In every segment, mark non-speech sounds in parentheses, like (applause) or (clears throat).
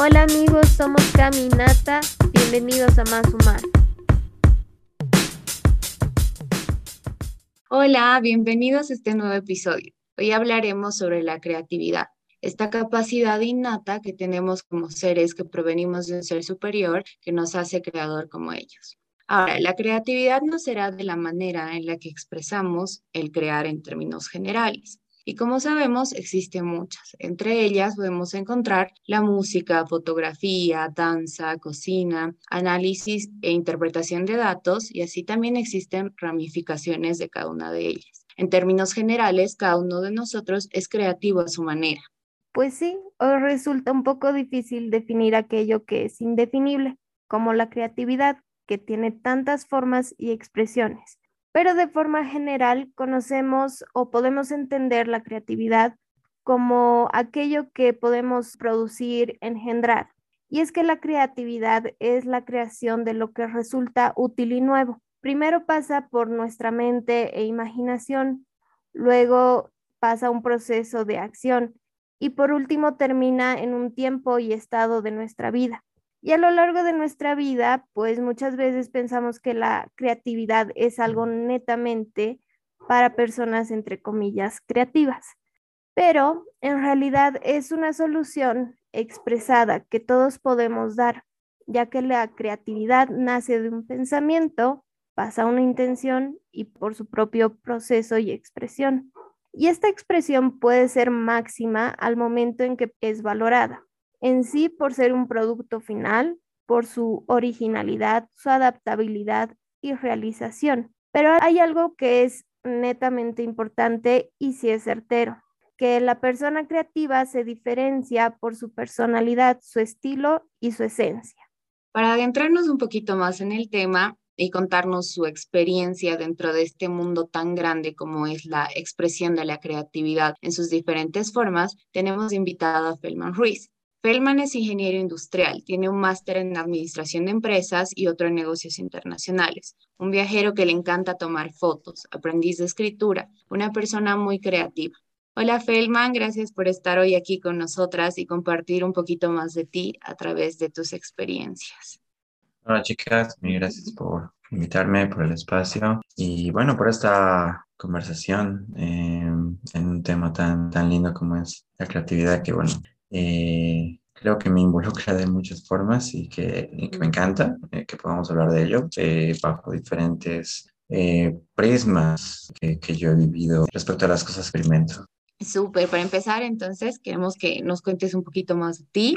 Hola amigos, somos Caminata. Bienvenidos a Más Humano. Hola, bienvenidos a este nuevo episodio. Hoy hablaremos sobre la creatividad, esta capacidad innata que tenemos como seres que provenimos de un ser superior que nos hace creador como ellos. Ahora, la creatividad no será de la manera en la que expresamos el crear en términos generales. Y como sabemos, existen muchas. Entre ellas podemos encontrar la música, fotografía, danza, cocina, análisis e interpretación de datos, y así también existen ramificaciones de cada una de ellas. En términos generales, cada uno de nosotros es creativo a su manera. Pues sí, hoy resulta un poco difícil definir aquello que es indefinible, como la creatividad, que tiene tantas formas y expresiones pero de forma general conocemos o podemos entender la creatividad como aquello que podemos producir, engendrar. Y es que la creatividad es la creación de lo que resulta útil y nuevo. Primero pasa por nuestra mente e imaginación, luego pasa un proceso de acción y por último termina en un tiempo y estado de nuestra vida. Y a lo largo de nuestra vida, pues muchas veces pensamos que la creatividad es algo netamente para personas, entre comillas, creativas. Pero en realidad es una solución expresada que todos podemos dar, ya que la creatividad nace de un pensamiento, pasa a una intención y por su propio proceso y expresión. Y esta expresión puede ser máxima al momento en que es valorada en sí por ser un producto final, por su originalidad, su adaptabilidad y realización. Pero hay algo que es netamente importante y si es certero, que la persona creativa se diferencia por su personalidad, su estilo y su esencia. Para adentrarnos un poquito más en el tema y contarnos su experiencia dentro de este mundo tan grande como es la expresión de la creatividad en sus diferentes formas, tenemos invitada a Felman Ruiz. Feldman es ingeniero industrial, tiene un máster en administración de empresas y otro en negocios internacionales, un viajero que le encanta tomar fotos, aprendiz de escritura, una persona muy creativa. Hola Feldman, gracias por estar hoy aquí con nosotras y compartir un poquito más de ti a través de tus experiencias. Hola chicas, gracias por invitarme, por el espacio y bueno, por esta conversación eh, en un tema tan, tan lindo como es la creatividad, que bueno, eh, creo que me involucra de muchas formas y que, me encanta eh, que podamos hablar de ello eh, bajo diferentes prismas que, que, yo he vivido respecto a las cosas que experimento. Súper, para empezar entonces queremos que nos cuentes un poquito más de ti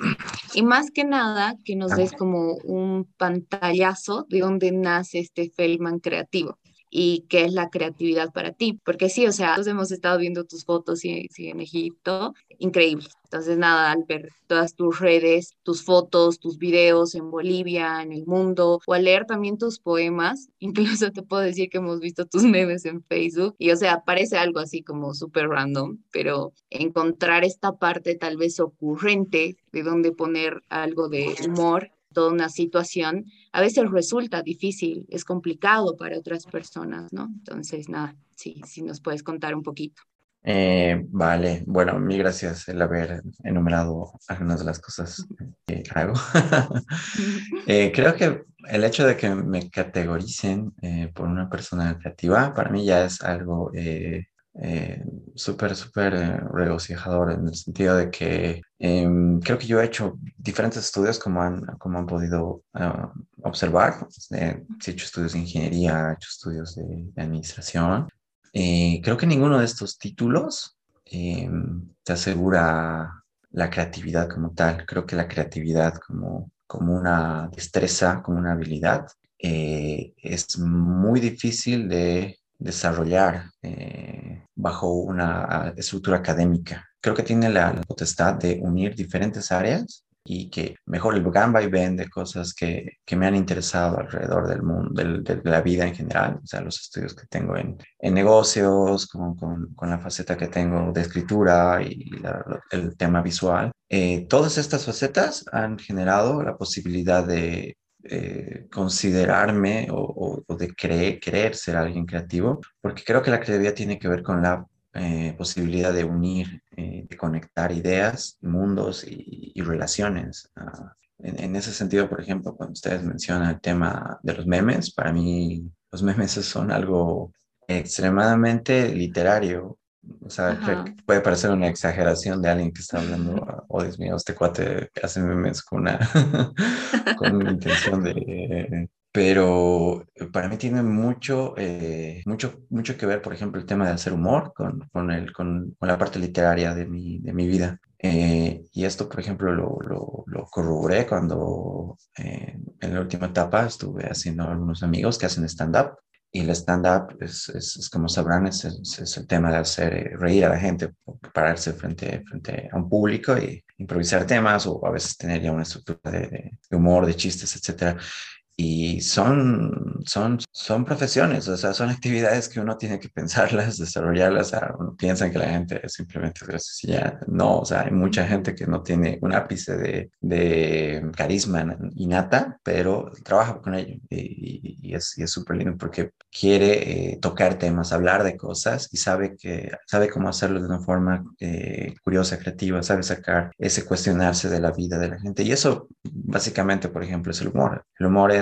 y más que nada que nos des como un pantallazo de dónde nace este Feldman creativo y qué es la creatividad para ti. Porque sí, o sea, hemos estado viendo tus fotos y, en Egipto, increíble. Entonces, nada, al ver todas tus redes, tus fotos, tus videos en Bolivia, en el mundo, o al leer también tus poemas, (laughs) incluso te puedo decir que hemos visto tus memes en Facebook, y o sea, parece algo así como súper random, pero encontrar esta parte tal vez ocurrente de donde poner algo de humor toda una situación, a veces resulta difícil, es complicado para otras personas, ¿no? Entonces, nada, sí, sí nos puedes contar un poquito. Eh, vale, bueno, mil gracias el haber enumerado algunas de las cosas que hago. (laughs) Eh, creo que el hecho de que me categoricen eh, por una persona creativa, para mí ya es algo eh, súper, súper eh, regocijador en el sentido de que em, creo que yo he hecho diferentes estudios como han, como han podido ah, observar. he hecho estudios de ingeniería, he hecho estudios de, administración. Eh, creo que ninguno de estos títulos em, te asegura la creatividad como tal. Creo que la creatividad como, como una destreza, como una habilidad, es muy difícil de desarrollar eh, bajo una ah, estructura académica. Creo que tiene la, potestad de unir diferentes áreas y que mejor el gran vaivén de cosas que, que, me han interesado alrededor del mundo, de, la vida en general, o sea, los estudios que tengo en, en negocios, con, con, con, la faceta que tengo de escritura y el tema visual. Eh, todas estas facetas han generado la posibilidad de eh, considerarme o, de creer, querer ser alguien creativo, porque creo que la creatividad tiene que ver con la eh, posibilidad de unir, eh, de conectar ideas, mundos y, relaciones. Ah, en, ese sentido, por ejemplo, cuando ustedes mencionan el tema de los memes, para mí los memes son algo extremadamente literario. O sea, puede parecer una exageración de alguien que está hablando, (laughs) oh Dios mío, este cuate hace memes con una, (laughs) con una intención de (laughs) pero eh, para mí tiene mucho, eh, mucho, mucho que ver, por ejemplo, el tema de hacer humor con, con, el, con, con la parte literaria de mi, de mi vida. Eh, y esto, por ejemplo, lo, lo, lo corroboré cuando en la última etapa estuve haciendo algunos amigos que hacen stand-up. Y el stand-up, es, es, como sabrán, es, es, el tema de hacer reír a la gente, pararse frente, frente a un público y improvisar temas o a veces tener ya una estructura de, de humor, de chistes, etcétera y son, son, son profesiones, o sea, son actividades que uno tiene que pensarlas, (laughs) desarrollarlas. O sea, uno piensa que la gente simplemente es ya No, o sea, hay mucha gente que no tiene un ápice de, de carisma innata, pero trabaja con ello y, y es súper lindo porque quiere eh, tocar temas, hablar de cosas y sabe, que, sabe cómo hacerlo de una forma eh, curiosa, creativa, sabe sacar ese cuestionarse de la vida de la gente. Y eso básicamente, por ejemplo, es el humor. El humor es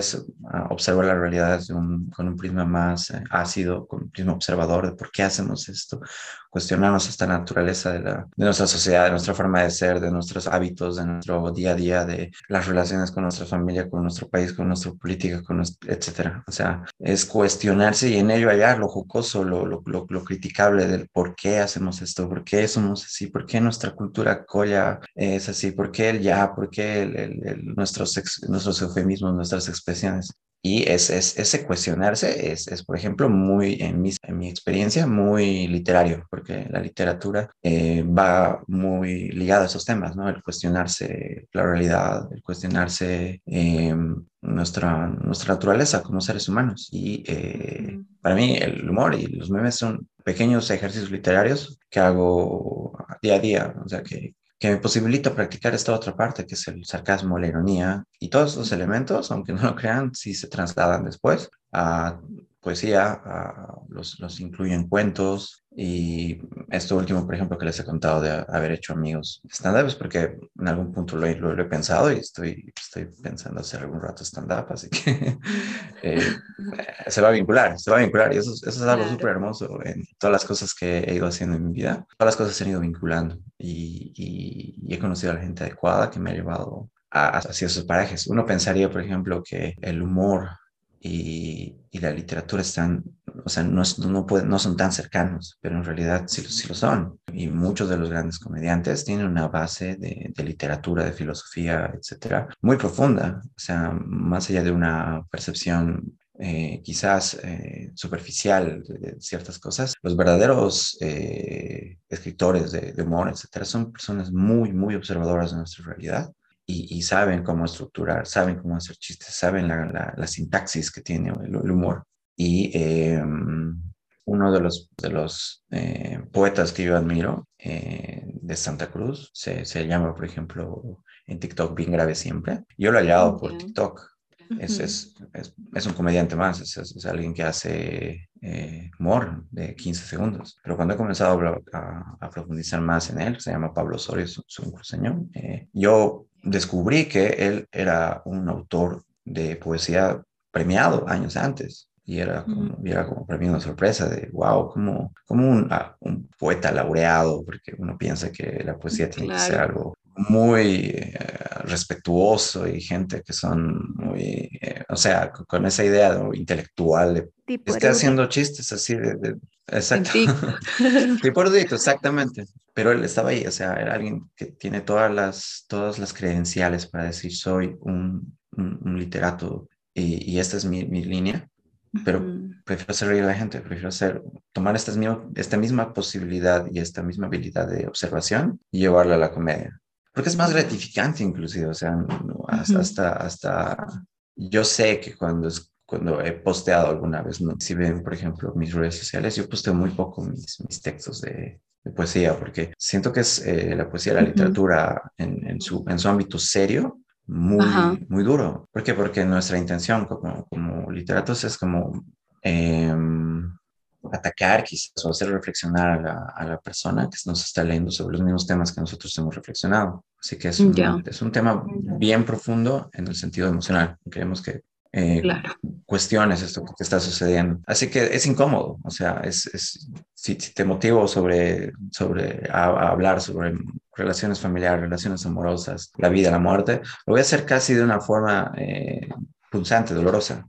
observar la realidad con un prisma más eh, ácido, con un prisma observador de por qué hacemos esto, cuestionarnos esta naturaleza de, la, de nuestra sociedad, de nuestra forma de ser, de nuestros hábitos, de nuestro día a día, de las relaciones con nuestra familia, con nuestro país, con nuestra política, con nuestro, etcétera. O sea, es cuestionarse y en ello hallar lo jocoso, lo, lo, lo, criticable del por qué hacemos esto, por qué somos así, por qué nuestra cultura colla es así, por qué el ya, por qué el, nuestros, nuestros eufemismos, nuestras expresiones. Y es, es, ese cuestionarse es, es, por ejemplo, muy, en mi, en mi experiencia, muy literario, porque la literatura eh, va muy ligada a esos temas, ¿no? El cuestionarse la realidad, el cuestionarse eh, nuestra, nuestra naturaleza como seres humanos. Y eh, para mí el humor y los memes son pequeños ejercicios literarios que hago día a día, o sea, que, que me posibilita practicar esta otra parte, que es el sarcasmo, la ironía, y todos esos elementos, aunque no lo crean, sí se trasladan después a poesía, los, los incluyo en cuentos, y esto último, por ejemplo, que les he contado de haber hecho amigos stand-up, es porque en algún punto lo, lo, he pensado y estoy, estoy pensando hacer algún rato stand-up, así que (laughs) eh, se va a vincular, se va a vincular, y eso, eso es algo súper hermoso en todas las cosas que he ido haciendo en mi vida, todas las cosas se han ido vinculando y, y, he conocido a la gente adecuada que me ha llevado a, hacia esos parajes. Uno pensaría, por ejemplo, que el humor y, y, la literatura están, o sea, no, no, no, son tan cercanos, pero en realidad sí, sí, lo son. Y muchos de los grandes comediantes tienen una base de, de, literatura, de filosofía, etcétera, muy profunda. O sea, más allá de una percepción eh, quizás eh, superficial de, ciertas cosas, los verdaderos eh, escritores de, de humor, etcétera, son personas muy, muy observadoras de nuestra realidad y, saben cómo estructurar, saben cómo hacer chistes, saben la, la, sintaxis que tiene el, humor. Y em, uno de los, de los eh, poetas que yo admiro eh, de Santa Cruz se, se, llama, por ejemplo, en TikTok Bien Grave Siempre. Yo lo he hallado por TikTok. es, es, es, un comediante más, es, alguien que hace eh, humor de 15 segundos. Pero cuando he comenzado a, a, profundizar más en él, se llama Pablo Osorio, es un cruceño, yo descubrí que él era un autor de poesía premiado años antes. Y era como, era como para mí una sorpresa de, wow, como, como un, ah, un poeta laureado, porque uno piensa que la poesía tiene que ser algo muy eh, respetuoso y gente que son muy, eh, o sea, con, esa idea de, intelectual de que esté haciendo chistes así de, exacto. tipo (laughs) erudito, exactamente. Pero él estaba ahí, o sea, era alguien que tiene todas las, todas las credenciales para decir soy un, un, literato y, y, esta es mi, mi línea. Pero prefiero hacer reír a la gente, prefiero hacer, tomar esta, esta misma posibilidad y esta misma habilidad de observación y llevarla a la comedia porque es más gratificante inclusive, o sea, hasta, hasta, yo sé que cuando, cuando he posteado alguna vez, ¿no? si ven, por ejemplo, mis redes sociales, yo posteo muy poco mis, mis textos de, de poesía, porque siento que es eh, la poesía, la literatura en, en, su, en su ámbito serio, muy, muy duro. ¿Por qué? Porque nuestra intención como, como literatos es como... Eh, atacar quizás o hacer reflexionar a la, a la, persona que nos está leyendo sobre los mismos temas que nosotros hemos reflexionado. Así que es un, es un tema bien profundo en el sentido emocional. Creemos que eh, claro. cuestiones esto que está sucediendo. Así que es incómodo, o sea, es, es si, te motivo sobre, sobre a, hablar sobre relaciones familiares, relaciones amorosas, la vida, la muerte, lo voy a hacer casi de una forma eh, punzante, dolorosa.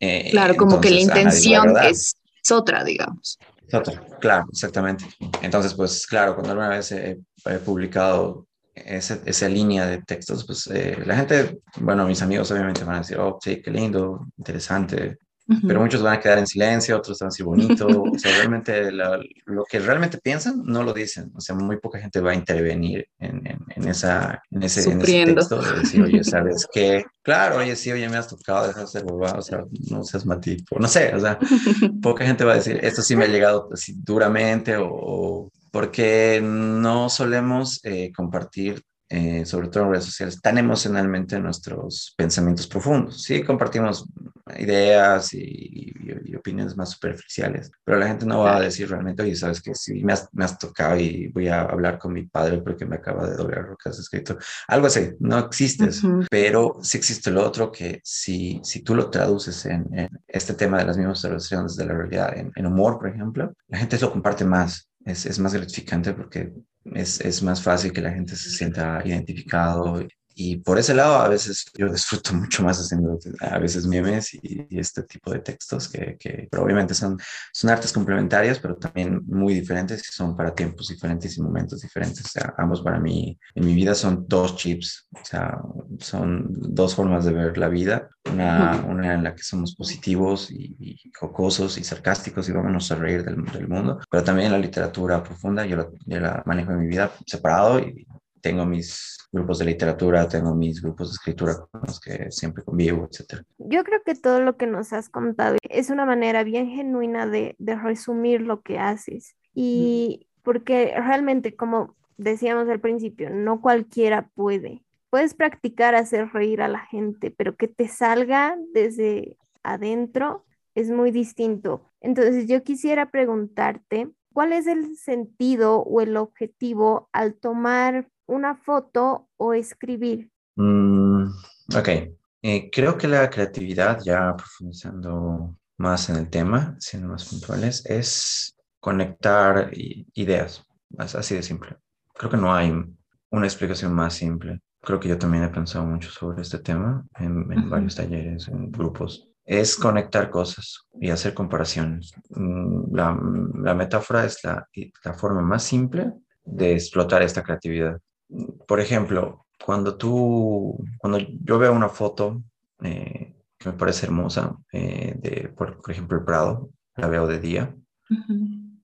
Eh, claro, como que la intención es, otra, digamos. Es otra, claro, exactamente. Entonces, pues claro, cuando alguna vez he publicado esa, esa línea de textos, pues eh, la gente, bueno, mis amigos obviamente van a decir, oh, sí, qué lindo, interesante, pero muchos van a quedar en silencio, otros van a decir bonito, o sea, realmente lo que realmente piensan no lo dicen, o sea, muy poca gente va a intervenir en, en, esa, en, ese, en ese texto de decir, oye, (laughs) ¿sabes qué? Claro, oye, sí, oye, me has tocado, dejar de ser boba, o sea, no seas matipo, no sé, o sea, (laughs) poca gente va a decir, esto sí me ha llegado así duramente o porque no solemos eh, compartir, eh, sobre todo en redes sociales, tan emocionalmente nuestros pensamientos profundos. Sí, compartimos ideas y, opiniones más superficiales, pero la gente no va a decir realmente, oye, sabes que sí, me has, me has, tocado y voy a hablar con mi padre porque me acaba de doblar lo que has escrito. Algo así, no existe pero sí existe lo otro que si, si tú lo traduces en, este tema de las mismas observaciones de la realidad, en, en humor, por ejemplo, la gente lo comparte más es, es más gratificante porque es, es, más fácil que la gente se sienta identificado y por ese lado, a veces yo disfruto (laughs) mucho más haciendo a veces memes y, este tipo de textos que, que pero obviamente son, son artes complementarias, pero también muy diferentes y son para tiempos diferentes y momentos diferentes. O sea, ambos para mí, en mi vida son dos chips, o sea, son dos formas de ver la vida. Una, una en la que somos positivos y, jocosos y sarcásticos y vamos a reír del, del mundo, pero también la literatura profunda, yo la, yo la manejo en mi vida separado y tengo mis grupos de literatura, tengo mis grupos de escritura con los que siempre convivo, etc. Yo creo que todo lo que nos has contado es una manera bien genuina de, de resumir lo que haces. Y porque realmente, como decíamos al principio, no cualquiera puede. Puedes practicar hacer reír a la gente, pero que te salga desde adentro es muy distinto. Entonces yo quisiera preguntarte, ¿cuál es el sentido o el objetivo al tomar una foto o escribir? Mm, ok, eh, creo que la creatividad, ya profundizando más en el tema, siendo más puntuales, es conectar ideas, así de simple. Creo que no hay una explicación más simple. Creo que yo también he pensado mucho sobre este tema en, varios talleres, en grupos. Es conectar cosas y hacer comparaciones. Mm, la, la metáfora es la, la forma más simple de explotar esta creatividad por ejemplo, cuando tú, cuando yo veo una foto eh, que me parece hermosa, eh, de, por, ejemplo, el Prado, la veo de día,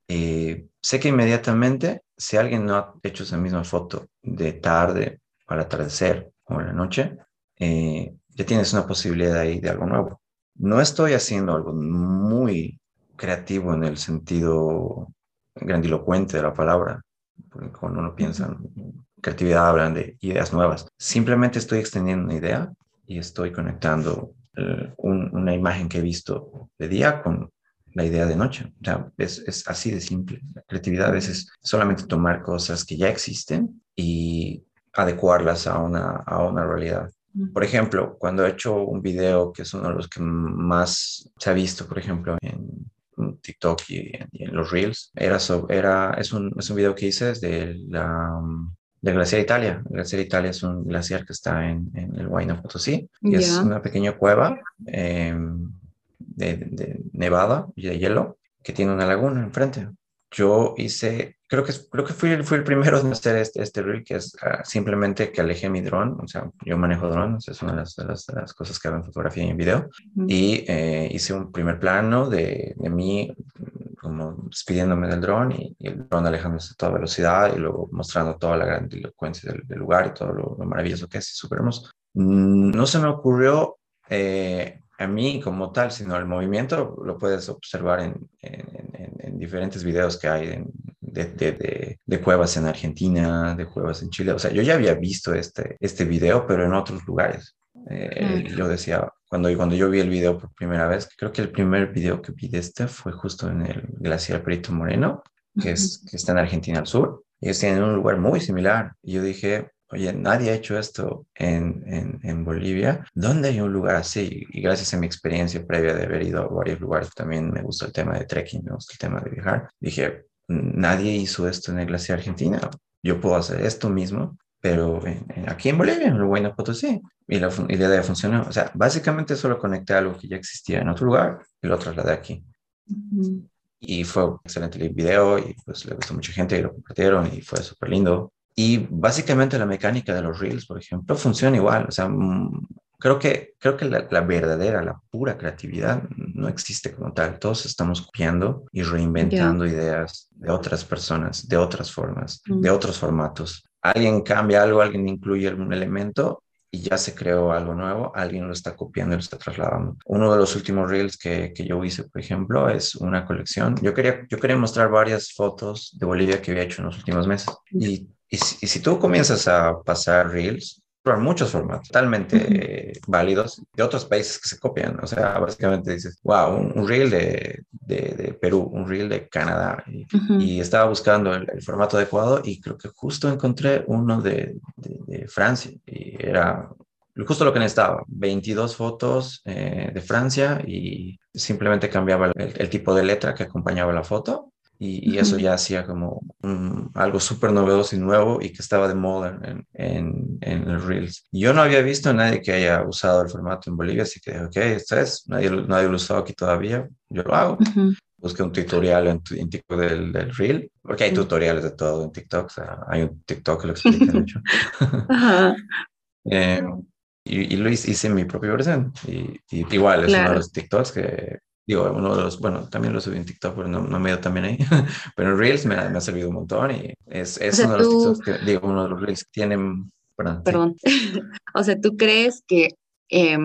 eh, sé que inmediatamente, si alguien no ha hecho esa misma foto de tarde, al atardecer o en la noche, ya tienes una posibilidad ahí de algo nuevo. No estoy haciendo algo muy creativo en el sentido grandilocuente de la palabra, porque cuando uno piensa creatividad hablan de ideas nuevas. Simplemente estoy extendiendo una idea y estoy conectando eh, una imagen que he visto de día con la idea de noche. O sea, es, es, así de simple. La creatividad a veces es solamente tomar cosas que ya existen y adecuarlas a una, a una realidad. Por ejemplo, cuando he hecho un video que es uno de los que más se ha visto, por ejemplo, en TikTok y en, los Reels, era, era es, un, es un video que hice desde la, del glaciar Italia. El glaciar Italia es un glaciar que está en, en el Huayna Potosí y es una pequeña cueva em, de, de, nevada y de hielo que tiene una laguna enfrente. Yo hice, creo que, creo que fui, fui el primero en hacer este, este reel, que es ah, simplemente que alejé mi dron, o sea, yo manejo drones, es una de las, de las, cosas que hago en fotografía y en video, y eh, hice un primer plano de, de mí como despidiéndome del dron y, el dron alejándose a toda velocidad y luego mostrando toda la gran elocuencia del, lugar y todo lo, maravilloso que es, súper hermoso. Mm, no se me ocurrió eh, a mí como tal, sino el movimiento lo puedes observar en, en, diferentes videos que hay de, de, de, cuevas en Argentina, de cuevas en Chile. O sea, yo ya había visto este, este video, pero en otros lugares. Eh, yo decía, cuando, cuando yo vi el video por primera vez, creo que el primer video que vi de este fue justo en el glaciar Perito Moreno, que, es, que está en Argentina al sur. Ellos tienen un lugar muy similar. Y yo dije, oye, nadie ha hecho esto en, en, en, Bolivia. ¿Dónde hay un lugar así? Y gracias a mi experiencia previa de haber ido a varios lugares, también me gusta el tema de trekking, me gusta el tema de viajar. Dije, nadie hizo esto en el glaciar Argentina. Yo puedo hacer esto mismo, pero aquí en Bolivia, en Uruguay, no Potosí. Y la, y la idea funcionó. O sea, básicamente solo conecté algo que ya existía en otro lugar y lo trasladé aquí. Y fue un excelente video y pues le gustó mucha gente y lo compartieron y fue súper lindo. Y básicamente la mecánica de los reels, por ejemplo, funciona igual. O sea, mm, creo que, creo que la, verdadera, la pura creatividad no existe como tal. Todos estamos copiando y reinventando ideas de otras personas, de otras formas, de otros formatos. Alguien cambia algo, alguien incluye algún elemento y ya se creó algo nuevo, alguien lo está copiando y lo está trasladando. Uno de los últimos reels que, que, yo hice, por ejemplo, es una colección. Yo quería, yo quería mostrar varias fotos de Bolivia que había hecho en los últimos meses y y si, tú comienzas a pasar reels, por muchos formatos totalmente válidos de otros países que se copian. O sea, básicamente dices, wow, un, reel de, de, Perú, un reel de Canadá. Y, estaba buscando el, formato adecuado y creo que justo encontré uno de, de Francia. Y era justo lo que necesitaba, 22 fotos eh, de Francia y simplemente cambiaba el, tipo de letra que acompañaba la foto y, eso ya hacía como algo súper novedoso y nuevo y que estaba de moda en, en, en, el Reels. Yo no había visto a nadie que haya usado el formato en Bolivia, así que dije, ok, esto es, nadie, nadie lo usó aquí todavía, yo lo hago. Busqué un tutorial en, TikTok del, del, Reel, porque hay tutoriales de todo en TikTok, o sea, hay un TikTok que lo explica (laughs) mucho. (laughs) eh, y, y, lo hice, hice, mi propia versión. Y, igual, es uno de los TikToks que Digo, uno de los, bueno, también lo subí en TikTok, pero no, no me dio también ahí. (laughs) pero Reels me ha, me ha, servido un montón y es, es uno de los TikToks que, digo, uno de los Reels que tienen, perdón. Perdón. (laughs) o sea, ¿tú crees que eh,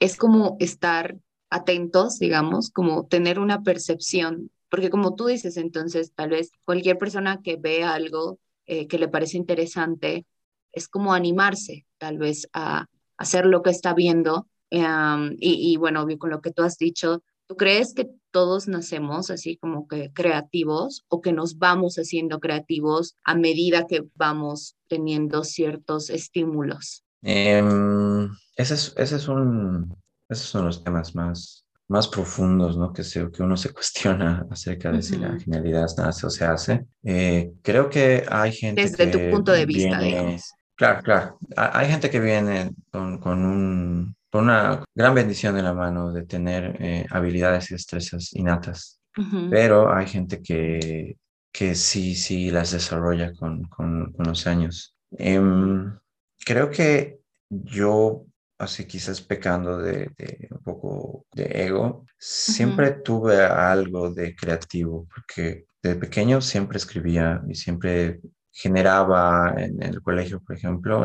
es como estar atentos, digamos, como tener una percepción? Porque como tú dices, entonces, tal vez cualquier persona que ve algo eh, que le parece interesante, es como animarse, tal vez, a hacer lo que está viendo. Um, y, y, bueno, con lo que tú has dicho, ¿Tú crees que todos nacemos así como que creativos o que nos vamos haciendo creativos a medida que vamos teniendo ciertos estímulos? Em, ese, es, ese es un, esos son los temas más, más profundos, ¿no? Que, se, que uno se (laughs) cuestiona acerca de si la genialidad nace o se hace. Eh, creo que hay gente Desde tu punto de vista, digamos. Claro, claro. Hay gente que viene con, con un por una gran bendición en la mano de tener eh, habilidades y destrezas innatas. Pero hay gente que, que sí, sí las desarrolla con, con, los años. Em, creo que yo, así quizás pecando de, un poco de ego, siempre tuve algo de creativo, porque de pequeño siempre escribía y siempre generaba en el colegio, por ejemplo,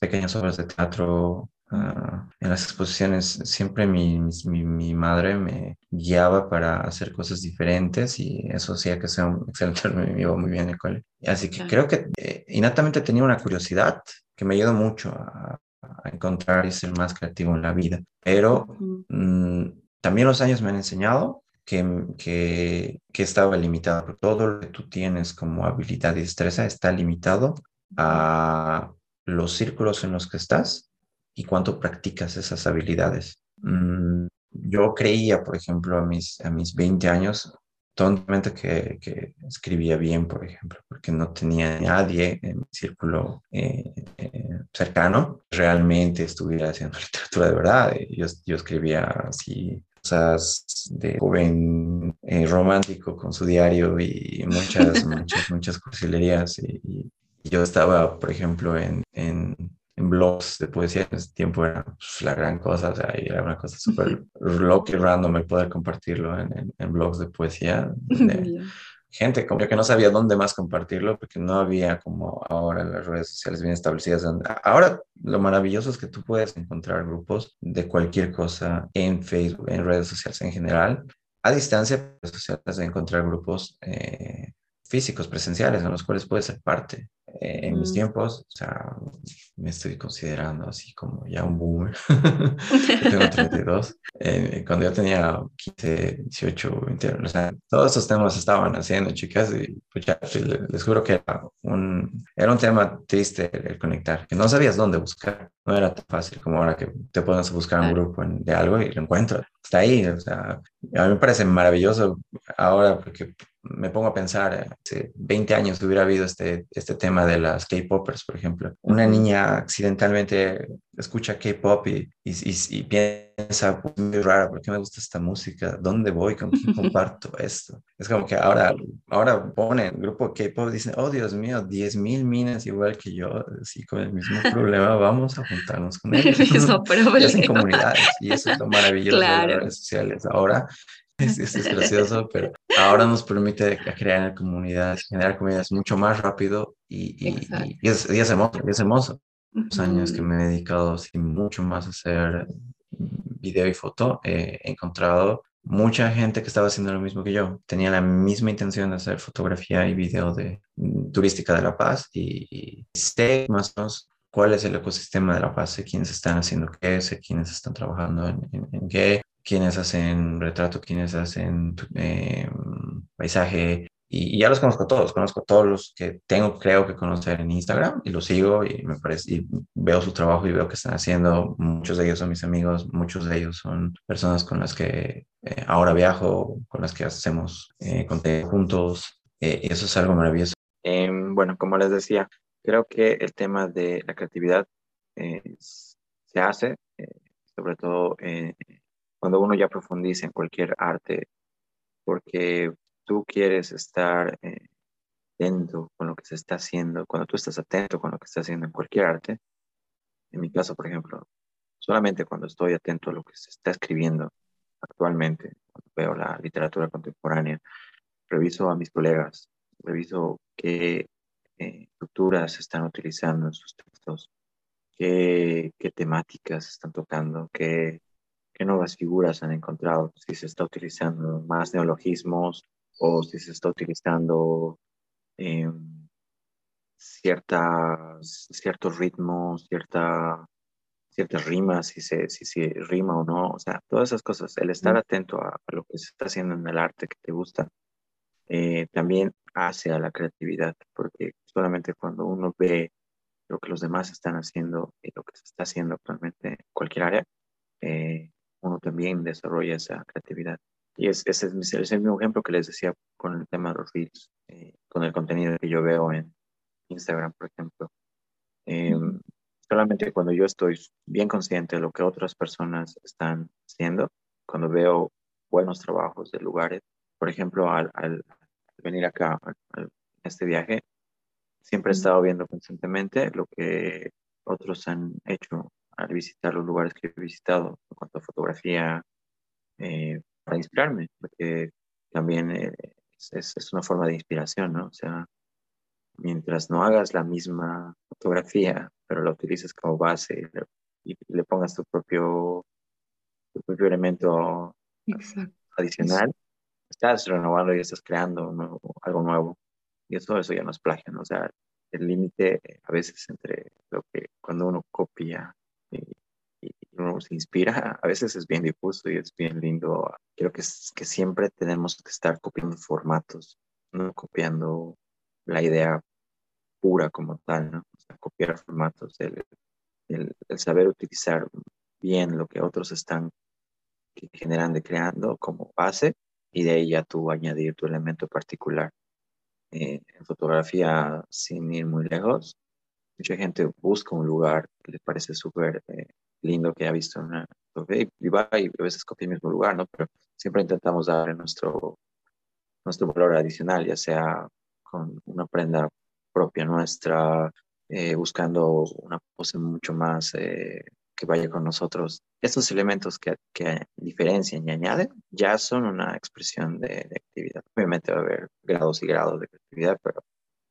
pequeñas obras de teatro, Ah, en las exposiciones siempre mi, mi, madre me guiaba para hacer cosas diferentes y eso hacía que sea un (laughs) excelente, me iba muy bien en el colegio. Así que creo que eh, innatamente tenía una curiosidad que me ayudó mucho a, encontrar y ser más creativo en la vida. Pero mm, también los años me han enseñado que, que, que, estaba limitado. Porque todo lo que tú tienes como habilidad y destreza está limitado a los círculos en los que estás y cuánto practicas esas habilidades. Mm, yo creía, por ejemplo, a mis, a mis 20 años, tontamente que, que, escribía bien, por ejemplo, porque no tenía nadie en mi círculo eh, eh, cercano realmente estuviera haciendo (laughs) literatura de verdad. Yo, yo escribía así cosas de joven eh, romántico con su diario y muchas, (laughs) muchas, muchas cursilerías. Y, y, yo estaba, por ejemplo, en, en en blogs de poesía en ese tiempo era pues, la gran cosa, o sea, era una cosa súper loca y random el poder compartirlo en, en, blogs de poesía. De gente como que no sabía dónde más compartirlo porque no había como ahora las redes sociales bien establecidas. Ahora lo maravilloso es que tú puedes encontrar grupos de cualquier cosa en Facebook, en redes sociales en general. A distancia, redes sociales de encontrar grupos eh, físicos, presenciales, en los cuales puedes ser parte eh, en mis tiempos, o sea, me estoy considerando así como ya un boomer. (laughs) (laughs) tengo 32. Eh, cuando yo tenía 15, 18, 20 o sea, todos esos temas estaban haciendo, chicas, y pues ya, les juro que era un, era un tema triste el conectar, que no sabías dónde buscar. No era tan fácil como ahora que te pones a buscar un grupo de algo y lo encuentras. Está ahí, o sea, a mí me parece maravilloso ahora porque me pongo a pensar, hace 20 años hubiera habido este, este tema de las K-Poppers, por ejemplo. Una niña accidentalmente escucha K-Pop y, y, piensa, pues, muy raro, ¿por qué me gusta esta música? ¿Dónde voy? ¿Con quién (laughs) comparto esto? Es como que ahora, ahora ponen grupo K-Pop, dicen, oh Dios mío, 10 mil minas igual que yo, así con el mismo (laughs) problema, vamos a juntarnos con (laughs) ellos. El mismo problema. Y hacen comunidades y eso es lo maravilloso de las redes sociales. Ahora es, es, gracioso, pero ahora nos permite crear comunidades, generar comunidades mucho más rápido y, y, y, es, y, es, hermoso, es hermoso. Los años que me he dedicado así, mucho más a hacer video y foto, he encontrado mucha gente que estaba haciendo lo mismo que yo. Tenía la misma intención de hacer fotografía y video de mm, turística de La Paz y, sé más o menos cuál es el ecosistema de La Paz, sé quiénes están haciendo qué, sé quiénes están trabajando en, en, en qué, quienes hacen retrato, quienes hacen eh, paisaje, y, ya los conozco todos, conozco todos los que tengo, creo que conocer en Instagram, y los sigo, y me parece, y veo su trabajo y veo que están haciendo, muchos de ellos son mis amigos, muchos de ellos son personas con las que eh, ahora viajo, con las que hacemos eh, contenido juntos, y eso es algo maravilloso. Em, bueno, como les decía, creo que el tema de la creatividad se hace, sobre todo cuando uno ya profundiza en cualquier arte, porque tú quieres estar eh, atento con lo que se está haciendo, cuando tú estás atento con lo que se está haciendo en cualquier arte, en mi caso, por ejemplo, solamente cuando estoy atento a lo que se está escribiendo actualmente, cuando veo la literatura contemporánea, reviso a mis colegas, reviso qué eh, estructuras están utilizando en sus textos, qué, qué temáticas están tocando, qué qué nuevas figuras han encontrado, si se está utilizando más neologismos o si se está utilizando eh, ciertas, ciertos ritmos, cierta, ciertas rimas, si se, si se rima o no, o sea, todas esas cosas, el estar atento a, lo que se está haciendo en el arte que te gusta, eh, también hace a la creatividad, porque solamente cuando uno ve lo que los demás están haciendo y lo que se está haciendo actualmente en cualquier área, eh, uno también desarrolla esa creatividad. Y es, ese es, el mismo ejemplo que les decía con el tema de los reels, eh, con el contenido que yo veo en Instagram, por ejemplo. Em, solamente cuando yo estoy bien consciente de lo que otras personas están haciendo, cuando veo buenos trabajos de lugares, por ejemplo, al, al venir acá, a este viaje, siempre he estado viendo constantemente lo que otros han hecho al visitar los lugares que he visitado en cuanto a fotografía, eh, para inspirarme, porque también eh, es, es, una forma de inspiración, ¿no? O sea, mientras no hagas la misma fotografía, pero la utilices como base y le, pongas tu propio, tu propio elemento adicional, estás renovando y estás creando algo nuevo. Y eso, eso ya no es plagio, ¿no? O sea, el límite a veces entre lo que cuando uno copia y, uno se inspira, a veces es bien difuso y es bien lindo. Creo que, es, que siempre tenemos que estar copiando formatos, no copiando la idea pura como tal, ¿no? Copiar formatos, el, el, saber utilizar bien lo que otros están generando y creando como base y de ahí ya tú añadir tu elemento particular. Eh, en fotografía, sin ir muy lejos, mucha gente busca un lugar que le parece súper eh, lindo que ha visto una y va y a veces copia el mismo lugar, ¿no? Pero siempre intentamos dar nuestro, nuestro valor adicional, ya sea con una prenda propia nuestra, eh, buscando una pose mucho más eh, que vaya con nosotros. Estos elementos que, que, diferencian y añaden ya son una expresión de, de actividad. Obviamente va a haber grados y grados de creatividad, pero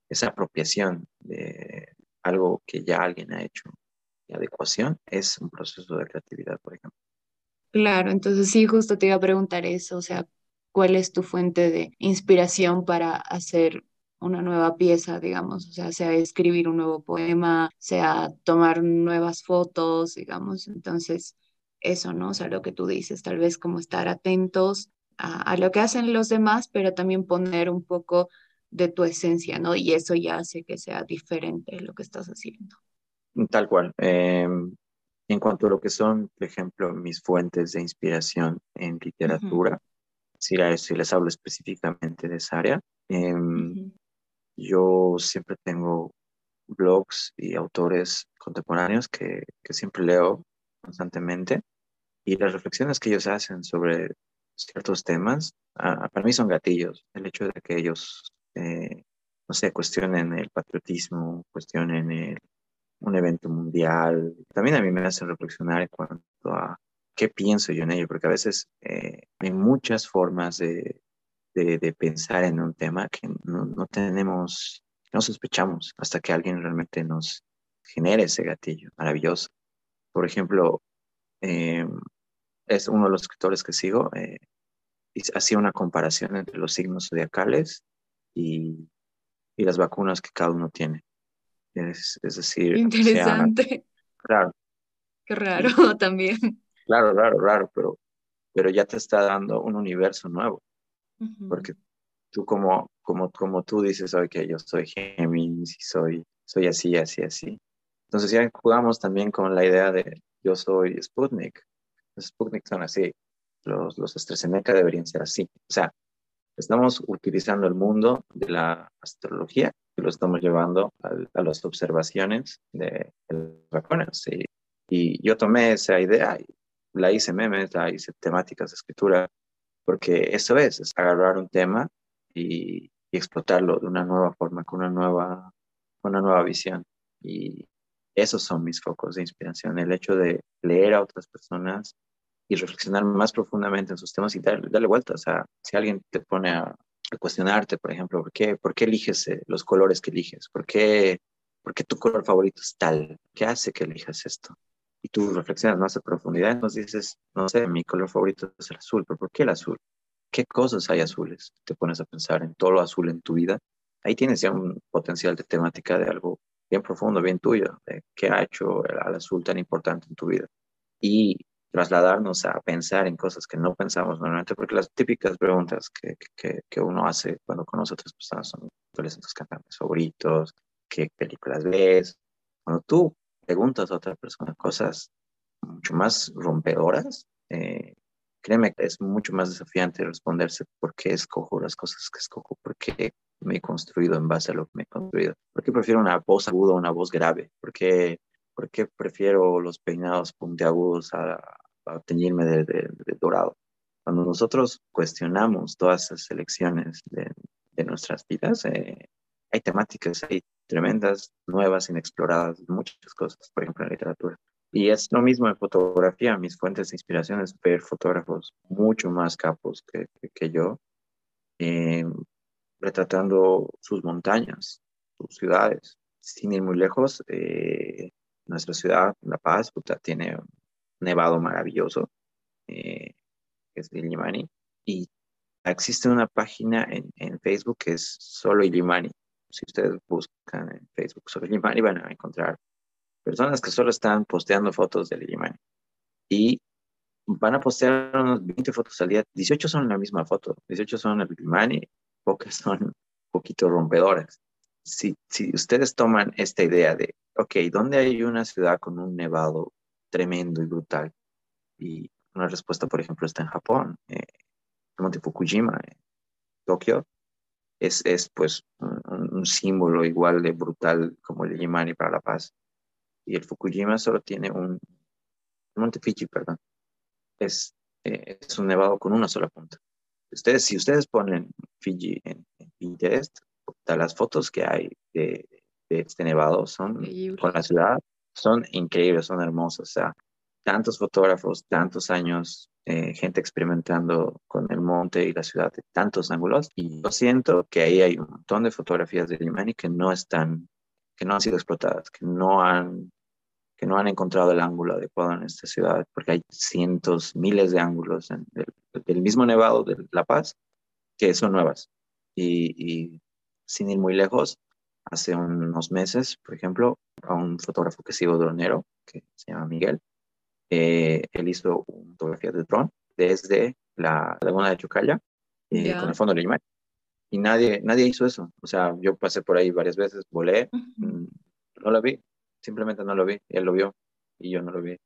esa apropiación de, algo que ya alguien ha hecho. Y adecuación es un proceso de creatividad, por ejemplo. Claro, entonces sí, justo te iba a preguntar eso, o sea, ¿cuál es tu fuente de inspiración para hacer una nueva pieza, digamos, o sea, sea escribir un nuevo poema, sea tomar nuevas fotos, digamos, entonces eso, ¿no? O sea, lo que tú dices, tal vez como estar atentos a, a lo que hacen los demás, pero también poner un poco de tu esencia, ¿no? Y eso ya hace que sea diferente lo que estás haciendo. Tal cual. Em, en cuanto a lo que son, por ejemplo, mis fuentes de inspiración en literatura, si, si, les hablo específicamente de esa área, eh, yo siempre tengo blogs y autores contemporáneos que, que siempre leo constantemente y las reflexiones que ellos hacen sobre ciertos temas, ah, para mí son gatillos. El hecho de que ellos, eh, no sé, cuestionen el patriotismo, cuestionen un evento mundial, también a mí me hacen reflexionar en cuanto a qué pienso yo en ello, porque a veces eh, hay muchas formas de, de, pensar en un tema que no, tenemos, no sospechamos hasta que alguien realmente nos genere ese gatillo maravilloso. Por ejemplo, eh, es uno de los escritores que sigo, eh, hacía una comparación entre los signos zodiacales y, y, las vacunas que cada uno tiene. Es, es decir, interesante. claro. Qué raro (laughs) también. Claro, raro, raro, pero, pero ya te está dando un universo nuevo porque tú como, como, como tú dices hoy que yo soy Géminis y soy, soy así, así, así. Entonces ya jugamos también con la idea de yo soy Sputnik. Los Sputnik son así, los, los AstraZeneca deberían ser así. O sea, estamos utilizando el mundo de la astrología y lo estamos llevando a, las observaciones de. Y, y yo tomé esa idea y la hice memes, la hice temáticas de escritura porque eso es, es agarrar un tema y, explotarlo de una nueva forma, con una nueva, una nueva visión. Y esos son mis focos de inspiración, el hecho de leer a otras personas y reflexionar más profundamente en sus temas y darle, darle vuelta. O sea, si alguien te pone a, cuestionarte, por ejemplo, ¿por qué, por qué eliges eh, los colores que eliges? ¿Por qué, ¿Por qué tu color favorito es tal? ¿Qué hace que elijas esto? y tú reflexionas más a profundidad, entonces dices, no sé, mi color favorito es el azul, pero ¿por qué el azul? ¿Qué cosas hay azules? Te pones a pensar en todo lo azul en tu vida. Ahí tienes ya un potencial de temática de algo bien profundo, bien tuyo, de qué ha hecho el, azul tan importante en tu vida. Y trasladarnos a pensar en cosas que no pensamos normalmente, porque las típicas preguntas que, que, que uno hace cuando conoce a otras personas son cuáles son tus cantantes favoritos, qué películas ves. Cuando tú preguntas a otra persona cosas mucho más rompedoras, eh, créeme que es mucho más desafiante responderse por qué escojo las cosas que escojo, por qué me he construido en base a lo que me he construido, por qué prefiero una voz aguda o una voz grave, por qué, por qué prefiero los peinados puntiagudos a, a teñirme de, dorado. Cuando nosotros cuestionamos todas esas elecciones de, nuestras vidas, eh, hay temáticas ahí tremendas, nuevas, inexploradas, muchas cosas, por ejemplo, en literatura. Y es lo mismo en fotografía, mis fuentes de inspiración es ver fotógrafos mucho más capos que, que, yo, eh, retratando sus montañas, sus ciudades. Sin ir muy lejos, eh, nuestra ciudad, La Paz, tiene nevado maravilloso, eh, que es Illimani, y existe una página en, en Facebook que es solo Illimani, si ustedes buscan en Facebook sobre Limani, van a encontrar personas que solo están posteando fotos de Limani. Y van a postear unos 20 fotos al día. 18 son la misma foto. 18 son el Limani, pocas son un poquito rompedoras. Si, si ustedes toman esta idea de, ok, ¿dónde hay una ciudad con un nevado tremendo y brutal? Y una respuesta, por ejemplo, está en Japón, eh, Monte Fukujima, en Tokio, es, es pues un, símbolo igual de brutal como el Yimani para la paz. Y el Fukujima solo tiene un, Monte Fiji, perdón, es, eh, es un nevado con una sola punta. Ustedes, si ustedes ponen Fiji en, Pinterest, las fotos que hay de, de este nevado son con la ciudad son increíbles, son sea, tantos fotógrafos, tantos años eh, gente experimentando con el monte y la ciudad de tantos ángulos. Y yo siento que ahí hay un montón de fotografías de Limani que no están, que no han sido explotadas, que no han, que no han encontrado el ángulo adecuado en esta ciudad, porque hay cientos, miles de ángulos del, mismo nevado de La Paz que son nuevas. Y, sin ir muy lejos, hace unos meses, por ejemplo, a un fotógrafo que sigo dronero, que se llama Miguel, eh, él hizo una fotografía de dron desde la laguna de Chucalla eh, con el fondo de Limay. Y nadie, nadie hizo eso. O sea, yo pasé por ahí varias veces, volé, mm, no lo vi, simplemente no lo vi. Él lo vio y yo no lo vi.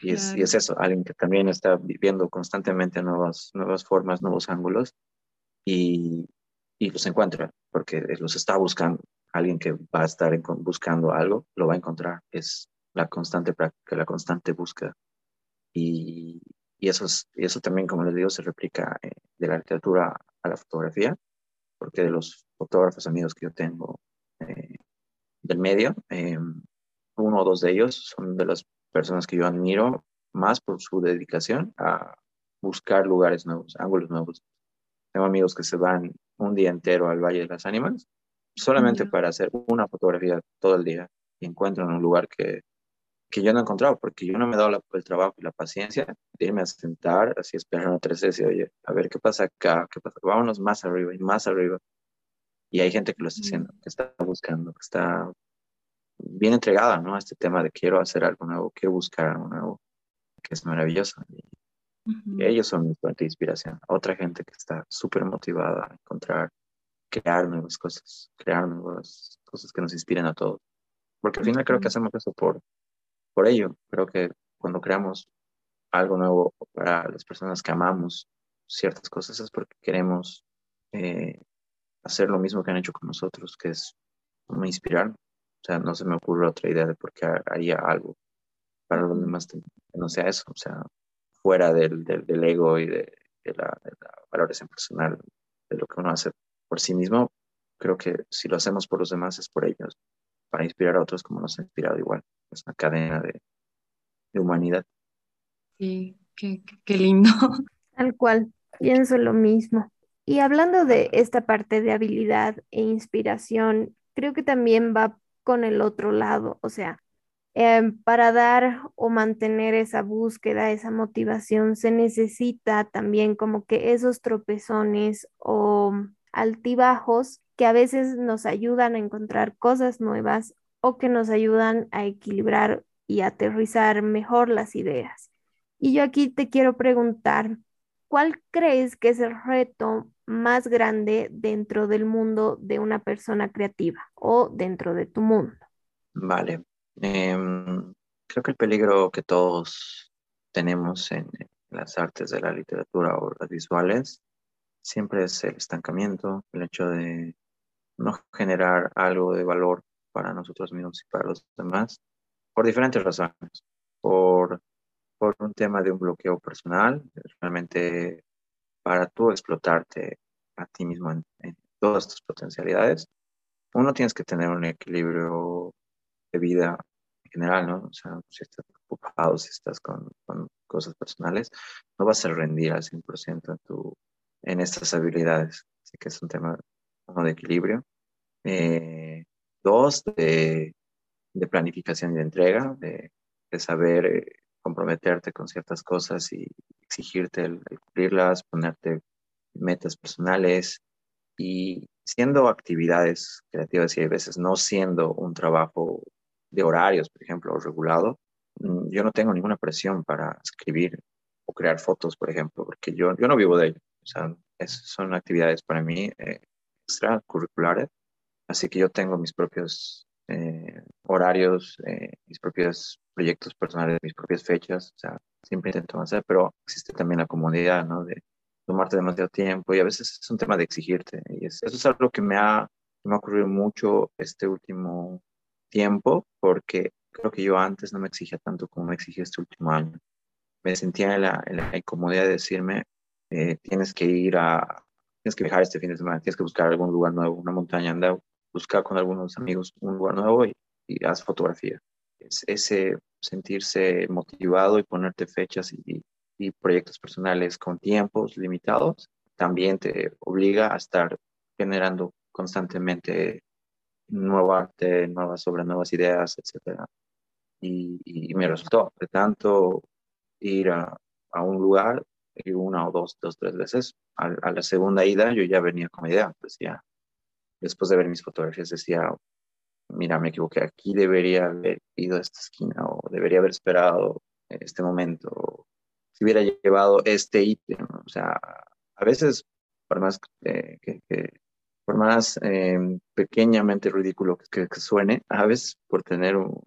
Y, es, y es eso, alguien que también está viviendo constantemente nuevas, nuevas formas, nuevos ángulos y, y los encuentra, porque los está buscando. Alguien que va a estar buscando algo, lo va a encontrar. Es la constante práctica, la constante búsqueda. Y, eso, es, eso también, como les digo, se replica eh, de la literatura a la fotografía, porque de los fotógrafos amigos que yo tengo eh, del medio, eh, uno o dos de ellos son de las personas que yo admiro más por su dedicación a buscar lugares nuevos, ángulos nuevos. Tengo amigos que se van un día entero al Valle de las Ánimas solamente para hacer una fotografía todo el día y encuentran un lugar que, que yo no he encontrado porque yo no me he dado el trabajo y la paciencia de irme a sentar, así esperar a tres y oye, a ver qué pasa acá, qué pasa, vámonos más arriba y más arriba. Y hay gente que lo está haciendo, que está buscando, que está bien entregada, ¿no? A este tema de quiero hacer algo nuevo, quiero buscar algo nuevo, que es maravilloso. Y, ellos son mi fuente de inspiración. Otra gente que está súper motivada a encontrar, crear nuevas cosas, crear nuevas cosas que nos inspiren a todos. Porque al final creo que hacemos eso por, por ello. Creo que cuando creamos algo nuevo para las personas que amamos ciertas cosas es porque queremos eh, hacer lo mismo que han hecho con nosotros, que es como inspirar. O sea, no se me ocurre otra idea de por qué haría algo para los demás que no sea eso, o sea, fuera del, del, ego y de, la, de la valoración personal de lo que uno hace por sí mismo. Creo que si lo hacemos por los demás es por ellos, para inspirar a otros como nos ha inspirado igual. Es una cadena de, de humanidad. Sí, qué, qué lindo. (laughs) Tal cual, pienso lo mismo. Y hablando de esta parte de habilidad e inspiración, creo que también va con el otro lado, o sea, em, para dar o mantener esa búsqueda, esa motivación, se necesita también como que esos tropezones o altibajos que a veces nos ayudan a encontrar cosas nuevas o que nos ayudan a equilibrar y aterrizar mejor las ideas. Y yo aquí te quiero preguntar, ¿cuál crees que es el reto más grande dentro del mundo de una persona creativa o dentro de tu mundo? Vale. Em, creo que el peligro que todos tenemos en, las artes de la literatura o las visuales siempre es el estancamiento, el hecho de no generar algo de valor para nosotros mismos y para los demás, por diferentes razones. Por, por un tema de un bloqueo personal, realmente para tú explotarte a ti mismo en, todas tus potencialidades, uno tienes que tener un equilibrio de vida en general, ¿no? O sea, si estás ocupado, si estás con, con cosas personales, no vas a rendir al 100% en, tu, en estas habilidades. Así que es un tema, uno, de equilibrio. Eh, dos, de, de, planificación y de entrega, de, de saber eh, comprometerte con ciertas cosas y exigirte el, cumplirlas, ponerte metas personales y siendo actividades creativas y a veces no siendo un trabajo de horarios, por ejemplo, regulado, mm, yo no tengo ninguna presión para escribir o crear fotos, por ejemplo, porque yo, yo no vivo de ello. Sea, son actividades para mí eh, extracurriculares, así que yo tengo mis propios eh, horarios, eh, mis propios proyectos personales, mis propias fechas, o sea, siempre intento hacer, pero existe también la comodidad, ¿no? De tomarte demasiado tiempo y a veces es un tema de exigirte. Y eso es algo que me ha, me ha ocurrido mucho este último tiempo, porque creo que yo antes no me exigía tanto como me exigí este último año. Me sentía en la, en la incomodidad de decirme, eh, tienes que ir a, tienes que viajar este fin de semana, tienes que buscar algún lugar nuevo, una montaña, anda, buscar con algunos amigos un lugar nuevo y, haz fotografía. Es ese sentirse motivado y ponerte fechas y, y proyectos personales con tiempos limitados también te obliga a estar generando constantemente nuevo arte, nuevas obras, nuevas ideas, etc. Y, me resultó de tanto ir a, un lugar una o dos, dos, tres veces. A, la segunda ida yo ya venía con idea, pues ya después de ver mis fotografías decía, mira, me equivoqué, aquí debería haber ido a esta esquina o debería haber esperado este momento, si hubiera llevado este ítem, o sea, a veces, por más por más em, pequeñamente ridículo que, suene, a veces por tener un,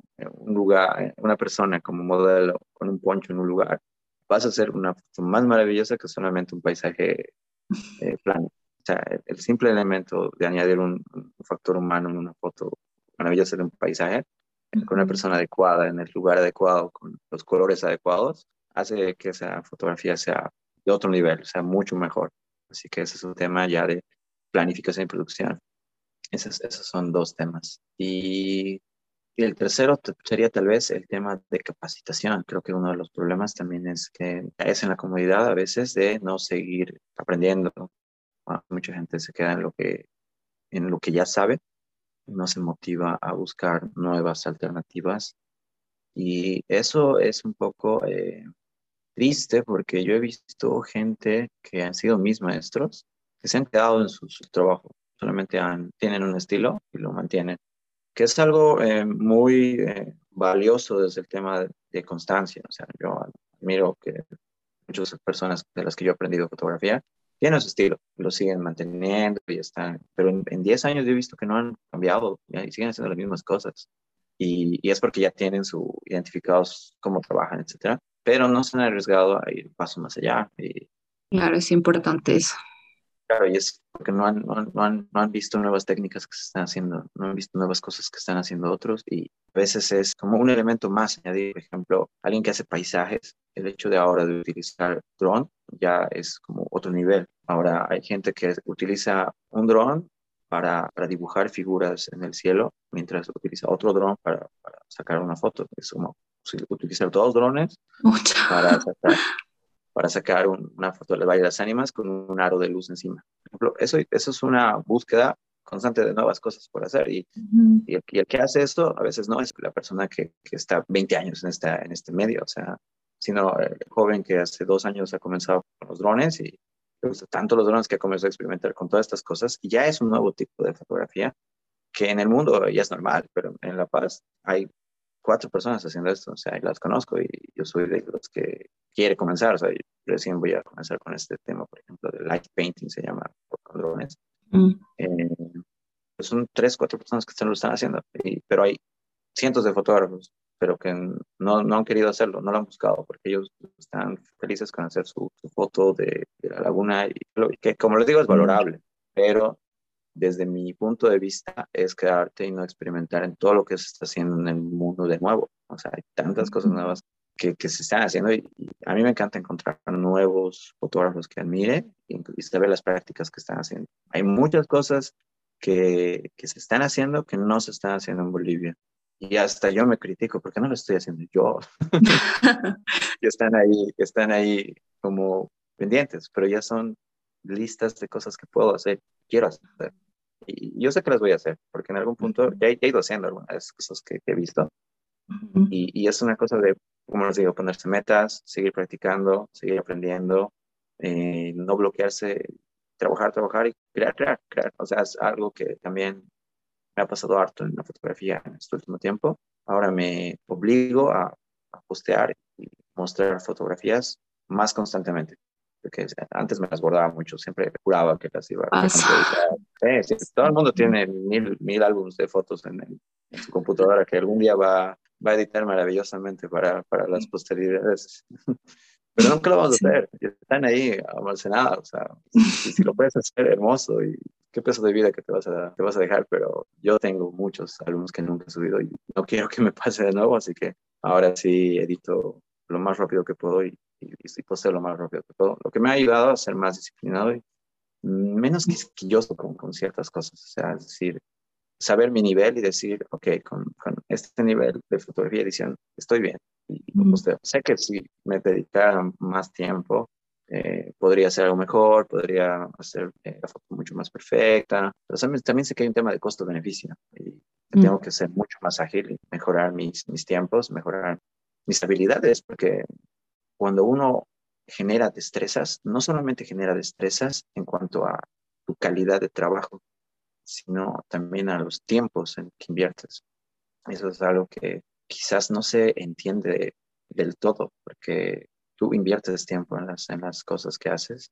lugar, una persona como modelo con un poncho en un lugar, vas a hacer una foto más maravillosa que solamente un paisaje eh, plano. O sea, el, simple elemento de añadir un, factor humano en una foto maravillosa de un paisaje, con una persona adecuada, en el lugar adecuado, con los colores adecuados, hace que esa fotografía sea de otro nivel, sea mucho mejor. Así que ese es un tema ya de planificación y producción. Esos, esos son dos temas. Y, el tercero sería tal vez el tema de capacitación. Creo que uno de los problemas también es que es en la comodidad a veces de no seguir aprendiendo. mucha gente se queda en lo que, en lo que ya sabe, no se motiva a buscar nuevas alternativas. Y eso es un poco eh, triste porque yo he visto gente que han sido mis maestros que se han quedado en su, trabajo, solamente tienen un estilo y lo mantienen, que es algo eh, muy eh, valioso desde el tema de, constancia. O sea, yo admiro que muchas personas de las que yo he aprendido fotografía tienen su estilo, lo siguen manteniendo y están, pero en 10 años yo he visto que no han cambiado y siguen haciendo las mismas cosas. Y, y, es porque ya tienen su identificados cómo trabajan, etcétera, pero no se han arriesgado a ir paso más allá. Y, claro, es importante eso. Claro, y es porque no han, no, han, no han visto nuevas técnicas que se están haciendo, no han visto nuevas cosas que están haciendo otros y a veces es como un elemento más añadir, por ejemplo, alguien que hace paisajes, el hecho de ahora de utilizar drone ya es como otro nivel. Ahora hay gente que utiliza un drone para, para dibujar figuras en el cielo, mientras utiliza otro drone para, para sacar una foto. Es como utilizar dos drones para sacar para sacar una foto del Valle de las Ánimas con un aro de luz encima. Por ejemplo, eso, eso es una búsqueda constante de nuevas cosas por hacer. Y, y, el, que hace esto a veces no es la persona que, que, está 20 años en, esta, en este medio, o sea, sino el joven que hace dos años ha comenzado con los drones y le gusta tanto los drones que ha comenzado a experimentar con todas estas cosas y ya es un nuevo tipo de fotografía que en el mundo ya es normal, pero en La Paz hay cuatro personas haciendo esto, o sea, las conozco y yo soy de los que quiere comenzar, o sea, recién voy a comenzar con este tema, por ejemplo, de light painting, se llama, con drones. Mm. Eh, pues son tres, cuatro personas que lo están haciendo, pero hay cientos de fotógrafos, pero que no, no, han querido hacerlo, no lo han buscado, porque ellos están felices con hacer su, foto de, la laguna, y, que como les digo es valorable, pero desde mi punto de vista, es quedarte y no experimentar en todo lo que se está haciendo en el mundo de nuevo. O sea, hay tantas cosas nuevas que, que se están haciendo y, a mí me encanta encontrar nuevos fotógrafos que admire y, y, saber las prácticas que están haciendo. Hay muchas cosas que, que se están haciendo que no se están haciendo en Bolivia. Y hasta yo me critico, porque no lo estoy haciendo yo? (laughs) están ahí, están ahí como pendientes, pero ya son listas de cosas que puedo hacer, quiero hacer. Y yo sé que las voy a hacer, porque en algún punto ya, he ido haciendo algunas cosas que, he visto. y, y, es una cosa de, como les digo, ponerse metas, seguir practicando, seguir aprendiendo, eh, no bloquearse, trabajar, trabajar y crear, crear, crear. O sea, es algo que también me ha pasado harto en la fotografía en este último tiempo. Ahora me obligo a, a postear y mostrar fotografías más constantemente porque antes me las bordaba mucho, siempre juraba que las iba a sí, todo el mundo tiene mil, mil álbumes de fotos en, su computadora que algún día va, va a editar maravillosamente para, para las posteridades. (laughs) Pero nunca lo vamos a hacer, están ahí almacenadas, o sea, si, lo puedes hacer, hermoso, y qué peso de vida que te vas, a, te vas a dejar, pero yo tengo muchos álbumes que nunca he subido y no quiero que me pase de nuevo, así que ahora sí edito lo más rápido que puedo y y, y lo más rápido que puedo. Lo que me ha ayudado a ser más disciplinado y menos quisquilloso con, con ciertas cosas. O sea, es decir, saber mi nivel y decir, ok, con, con este nivel de fotografía y edición estoy bien. Y, sé que si me dedicara más tiempo, eh, podría hacer algo mejor, podría hacer eh, la foto mucho más perfecta. Pero también, también sé que hay un tema de costo-beneficio y tengo que ser mucho más ágil y mejorar mis, mis tiempos, mejorar mis habilidades, porque cuando uno genera destrezas, no solamente genera destrezas en cuanto a tu calidad de trabajo, sino también a los tiempos en que inviertes. Eso es algo que quizás no se entiende del todo, porque tú inviertes tiempo en las, cosas que haces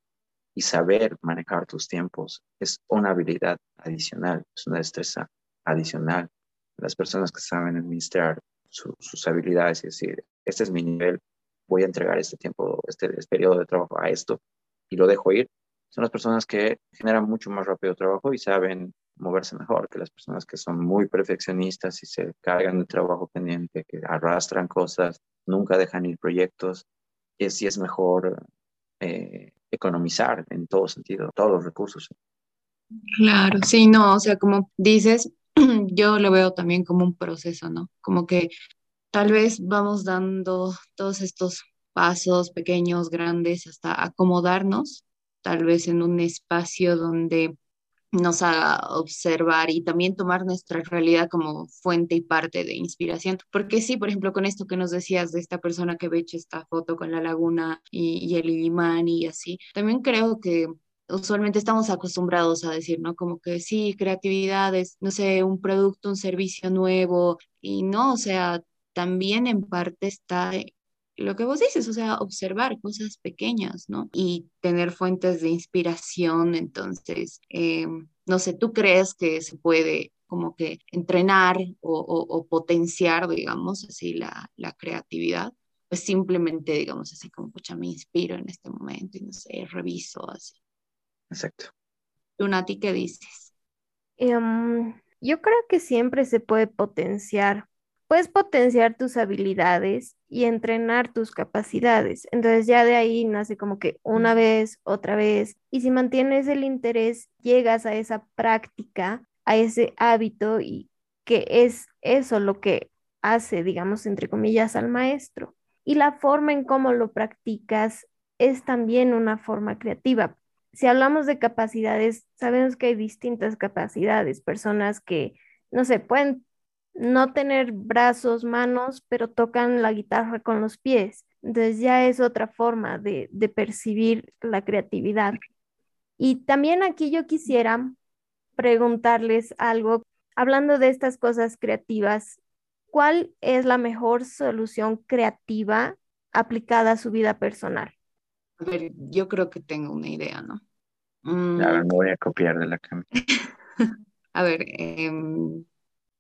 y saber manejar tus tiempos es una habilidad adicional, es una destreza adicional. Las personas que saben administrar sus habilidades y decir, este es mi nivel, voy a entregar este tiempo, este, este periodo de trabajo a esto y lo dejo ir, son las personas que generan mucho más rápido trabajo y saben moverse mejor que las personas que son muy perfeccionistas y se cargan de trabajo pendiente, que arrastran cosas, nunca dejan ir proyectos. Y sí es mejor eh, economizar en todo sentido, todos los recursos. Claro, sí, no, o sea, como dices, (clears throat) yo lo veo también como un proceso, ¿no? Como que tal vez vamos dando todos estos pasos pequeños, grandes, hasta acomodarnos, tal vez en un espacio donde nos haga observar y también tomar nuestra realidad como fuente y parte de inspiración. Porque sí, por ejemplo, con esto que nos decías de esta persona que ve esta foto con la laguna y, y el imán y así, también creo que usualmente estamos acostumbrados a decir, ¿no? Como que sí, creatividad es, no sé, un producto, un servicio nuevo, y no, o sea, también en parte está lo que vos dices, o sea, observar cosas pequeñas, ¿no? Y tener fuentes de inspiración, entonces, eh, no sé, ¿tú crees que se puede como que entrenar o, potenciar, digamos, así la, la, creatividad? Pues simplemente, digamos, así como, pucha, me inspiro en este momento y no sé, reviso así. Exacto. Lunati, ¿qué dices? Em, yo creo que siempre se puede potenciar puedes potenciar tus habilidades y entrenar tus capacidades. Entonces ya de ahí nace como que una vez, otra vez, y si mantienes el interés, llegas a esa práctica, a ese hábito y que es eso lo que hace, digamos, entre comillas, al maestro. Y la forma en cómo lo practicas es también una forma creativa. Si hablamos de capacidades, sabemos que hay distintas capacidades, personas que, no sé, pueden no tener brazos, manos, pero tocan la guitarra con los pies. Entonces ya es otra forma de, percibir la creatividad. Y también aquí yo quisiera preguntarles algo, hablando de estas cosas creativas, ¿cuál es la mejor solución creativa aplicada a su vida personal? A ver, yo creo que tengo una idea, ¿no? me voy a copiar de la cámara. (laughs) a ver, em,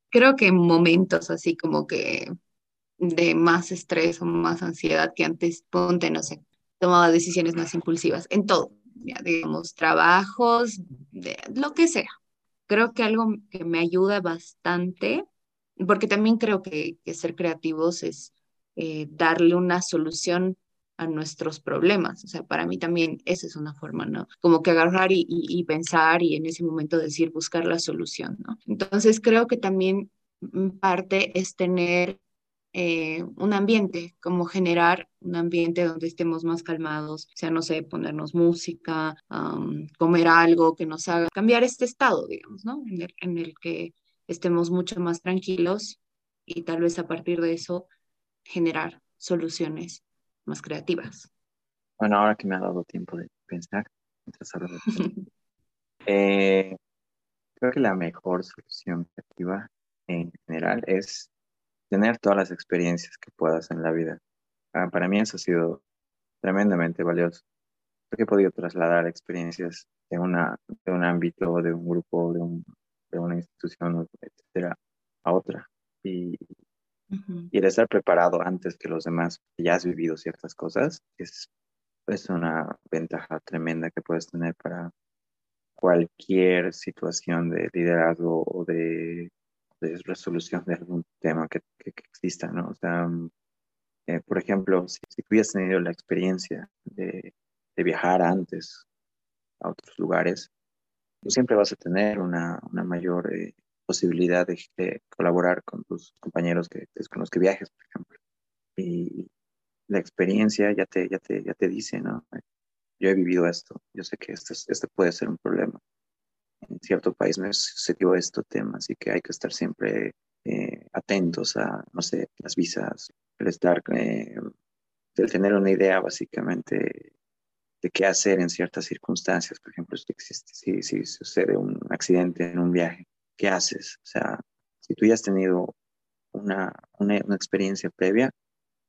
creo que en momentos así como que de más estrés o más ansiedad que antes, ponte, no sé, tomaba decisiones más impulsivas en todo, digamos, trabajos, de, lo que sea. Creo que algo que me ayuda bastante, porque también creo que, ser creativos es eh, darle una solución a nuestros problemas. O sea, para mí también esa es una forma, ¿no? Como que agarrar y, pensar y en ese momento decir, buscar la solución, ¿no? Entonces creo que también parte es tener eh, un ambiente, como generar un ambiente donde estemos más calmados, o sea, no sé, ponernos música, comer algo que nos haga cambiar este estado, digamos, ¿no? En el que estemos mucho más tranquilos y tal vez a partir de eso generar soluciones más creativas. Bueno, ahora que me ha dado tiempo de pensar, (laughs) eh, creo que la mejor solución creativa en general es tener todas las experiencias que puedas en la vida. Ah, para mí eso ha sido tremendamente valioso, porque he podido trasladar experiencias de, una, de un ámbito, de un grupo, de, un, de una institución, etcétera, a otra. Y y el estar preparado antes que los demás, que ya has vivido ciertas cosas, es, es una ventaja tremenda que puedes tener para cualquier situación de liderazgo o de, de resolución de algún tema que, que, exista, ¿no? O sea, mm, eh, por ejemplo, si, si hubieras tenido la experiencia de, de, viajar antes a otros lugares, tú siempre vas a tener una, una mayor eh, posibilidad de, colaborar con tus compañeros que, con los que viajes, por ejemplo. Y la experiencia ya te, ya te, ya te dice, ¿no? Yo he vivido esto, yo sé que este, este puede ser un problema. En cierto país me sucedió esto tema, así que hay que estar siempre eh, atentos a, no sé, las visas, el estar, eh, el tener una idea básicamente de qué hacer en ciertas circunstancias. Por ejemplo, si, existe, si, si sucede un accidente en un viaje, ¿qué haces? O sea, si tú ya has tenido una, una, experiencia previa,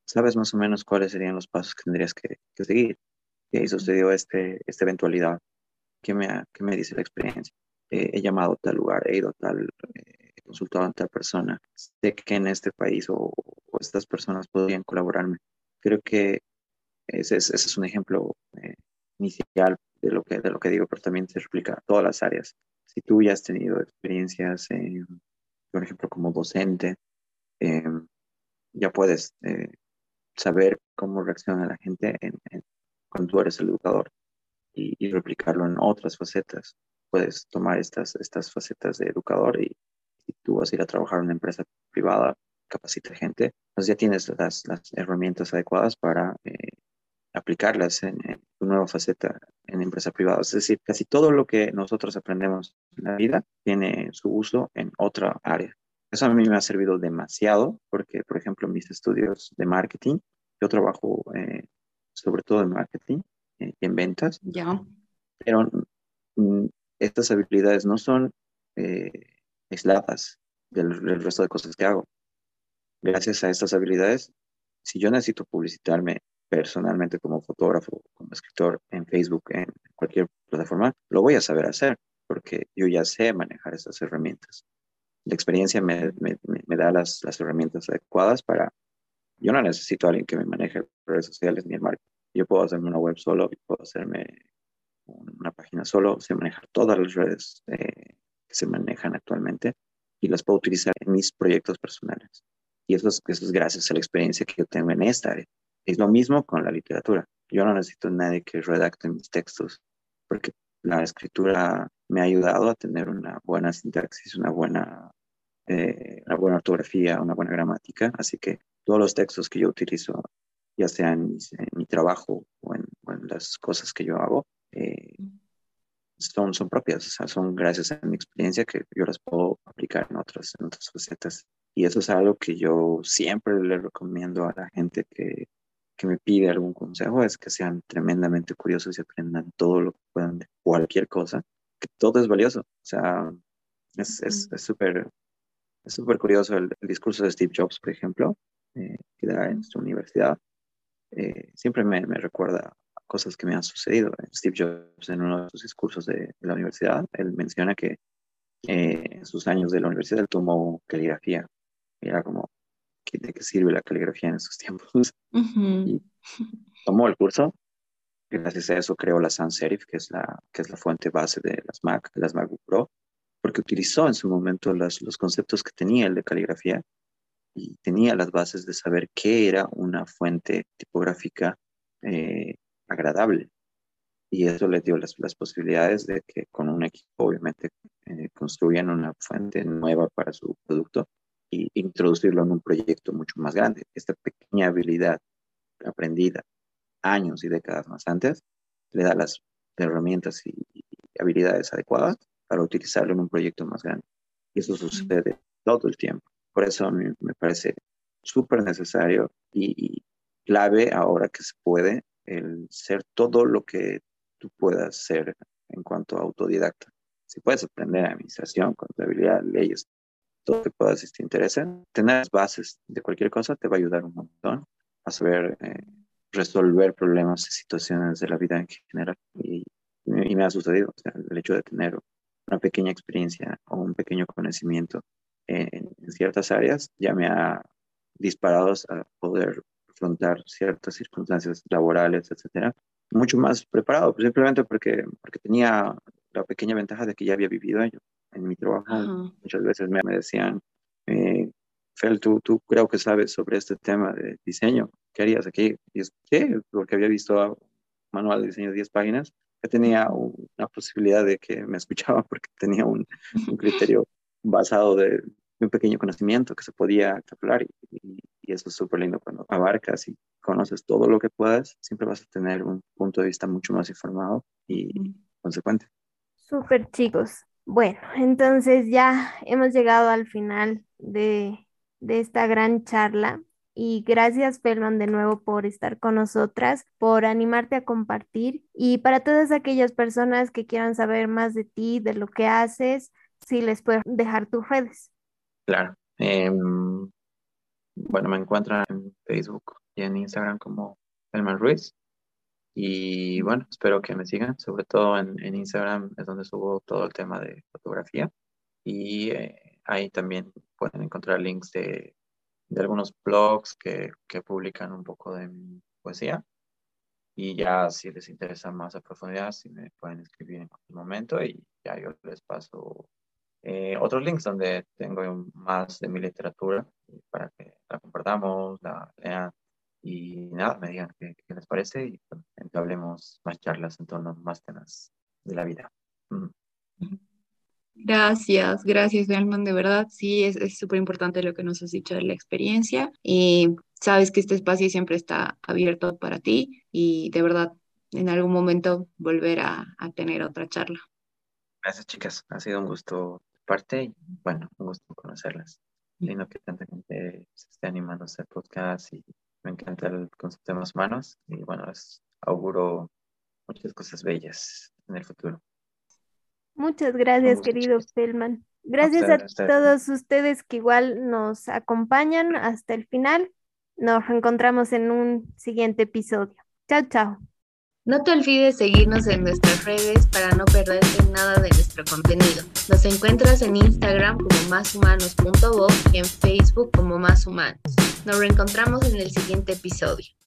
sabes más o menos cuáles serían los pasos que tendrías que, que seguir. Y ahí sucedió este, esta eventualidad. ¿Qué me, qué me dice la experiencia? Eh, he llamado a tal lugar, he ido a tal, eh, he consultado a tal persona. Sé que en este país o, estas personas podrían colaborarme. Creo que ese es, ese es un ejemplo eh, inicial de lo, que, de lo que digo, pero también se explica a todas las áreas. Si tú ya has tenido experiencias, por ejemplo, como docente, ya puedes saber cómo reacciona la gente en, cuando tú eres el educador y, replicarlo en otras facetas. Puedes tomar estas, estas facetas de educador y si tú vas a ir a trabajar en una empresa privada, capacita gente, pues ya tienes las, las herramientas adecuadas para eh, aplicarlas en, tu nueva faceta en empresa privada. Es decir, casi todo lo que nosotros aprendemos en la vida tiene su uso en otra área. Eso a mí me ha servido demasiado porque, por ejemplo, en mis estudios de marketing, yo trabajo eh, sobre todo en marketing eh, y en ventas. Ya. Pero mm, estas habilidades no son eh, aisladas del, resto de cosas que hago. Gracias a estas habilidades, si yo necesito publicitarme personalmente como fotógrafo, como escritor en Facebook, en cualquier plataforma, lo voy a saber hacer porque yo ya sé manejar estas herramientas. La experiencia me, da las, las herramientas adecuadas para yo no necesito a alguien que me maneje redes sociales ni el marketing. Yo puedo hacerme una web solo, puedo hacerme una página solo, sé manejar todas las redes eh, que se manejan actualmente y las puedo utilizar en mis proyectos personales. Y eso es, eso es gracias a la experiencia que yo tengo en esta área. Es lo mismo con la literatura. Yo no necesito a nadie que redacte mis textos, porque la escritura me ha ayudado a tener una buena sintaxis, una buena, eh, una buena ortografía, una buena gramática. Así que todos los textos que yo utilizo, ya sea en, mi trabajo o en, las cosas que yo hago, eh, son, son propias, o sea, son gracias a mi experiencia que yo las puedo aplicar en otras, en otras facetas. Y eso es algo que yo siempre le recomiendo a la gente que, que me pide algún consejo, es que sean tremendamente curiosos y aprendan todo lo que puedan de cualquier cosa, que todo es valioso. O sea, es súper es súper curioso el, discurso de Steve Jobs, por ejemplo, eh, que da en su universidad, eh, siempre me, me, recuerda cosas que me han sucedido. Steve Jobs, en uno de sus discursos de, la universidad, él menciona que eh, en sus años de la universidad él tomó caligrafía. era como, ¿de qué sirve la caligrafía en estos tiempos? Tomó el curso. Gracias a eso creó la sans serif, que es la, que es la fuente base de las Mac, las MacBook Pro, porque utilizó en su momento los conceptos que tenía el de caligrafía y tenía las bases de saber qué era una fuente tipográfica eh, agradable. Y eso le dio las, las, posibilidades de que con un equipo, obviamente, eh, construyan una fuente nueva para su producto e introducirlo en un proyecto mucho más grande. Esta pequeña habilidad aprendida años y décadas más antes le da las herramientas y, y habilidades adecuadas para utilizarlo en un proyecto más grande. Y eso sucede todo el tiempo. Por eso me, me parece súper necesario y, clave ahora que se puede el ser todo lo que tú puedas ser en cuanto a autodidacta. Si puedes aprender administración, contabilidad, leyes, todo que puedas si te interesa, tener las bases de cualquier cosa te va a ayudar un montón a saber eh, resolver problemas y situaciones de la vida en general. Y, y me ha sucedido el hecho de tener una pequeña experiencia o un pequeño conocimiento en, ciertas áreas ya me ha disparado a poder afrontar ciertas circunstancias laborales, etcétera, mucho más preparado, pues, simplemente porque, porque tenía la pequeña ventaja de que ya había vivido ello. En mi trabajo muchas veces me, decían, eh, Fel, tú, tú creo que sabes sobre este tema de diseño, ¿qué harías aquí? Y es, ¿qué? Porque había visto manual de diseño de 10 páginas, que tenía una posibilidad de que me (laughs) escuchaba porque tenía un, un criterio basado de, un pequeño conocimiento que se podía extrapolar y, eso es súper lindo cuando abarcas y conoces todo lo que puedas, siempre vas a tener un punto de vista mucho más informado y consecuente. Súper chicos. Bueno, entonces ya hemos llegado al final de, esta gran charla. Y gracias, Felman, de nuevo por estar con nosotras, por animarte a compartir. Y para todas aquellas personas que quieran saber más de ti, de lo que haces, si les puedes dejar tus redes. Claro. Em, bueno, me encuentran en Facebook y en Instagram como Felman Ruiz. Y bueno, espero que me sigan, sobre todo en, Instagram es donde subo todo el tema de fotografía. Y eh, ahí también pueden encontrar links de de algunos blogs que, que publican un poco de mi poesía. Y ya si les interesa más a profundidad, si me pueden escribir en cualquier momento y ya yo les paso eh, otros links donde tengo más de mi literatura para que la compartamos, la lean y nada, me digan qué, qué les parece y pues, hablemos más charlas en torno a más temas de la vida. Gracias, gracias, Belman, de verdad, sí, es súper importante lo que nos has dicho de la experiencia y sabes que este espacio siempre está abierto para ti y de verdad, en algún momento volver a, tener otra charla. Gracias, chicas, ha sido un gusto parte y bueno, un gusto conocerlas. Lindo que tanta gente se esté animando a hacer podcast y me encanta el concepto de más humanos y bueno, es, auguro muchas cosas bellas en el futuro. Muchas gracias, querido Felman. Gracias a, todos ustedes que igual nos acompañan hasta el final. Nos reencontramos en un siguiente episodio. Chao, chao. No te olvides seguirnos en nuestras redes para no perderte nada de nuestro contenido. Nos encuentras en Instagram como máshumanos.voz y en Facebook como Más Humanos. Nos reencontramos en el siguiente episodio.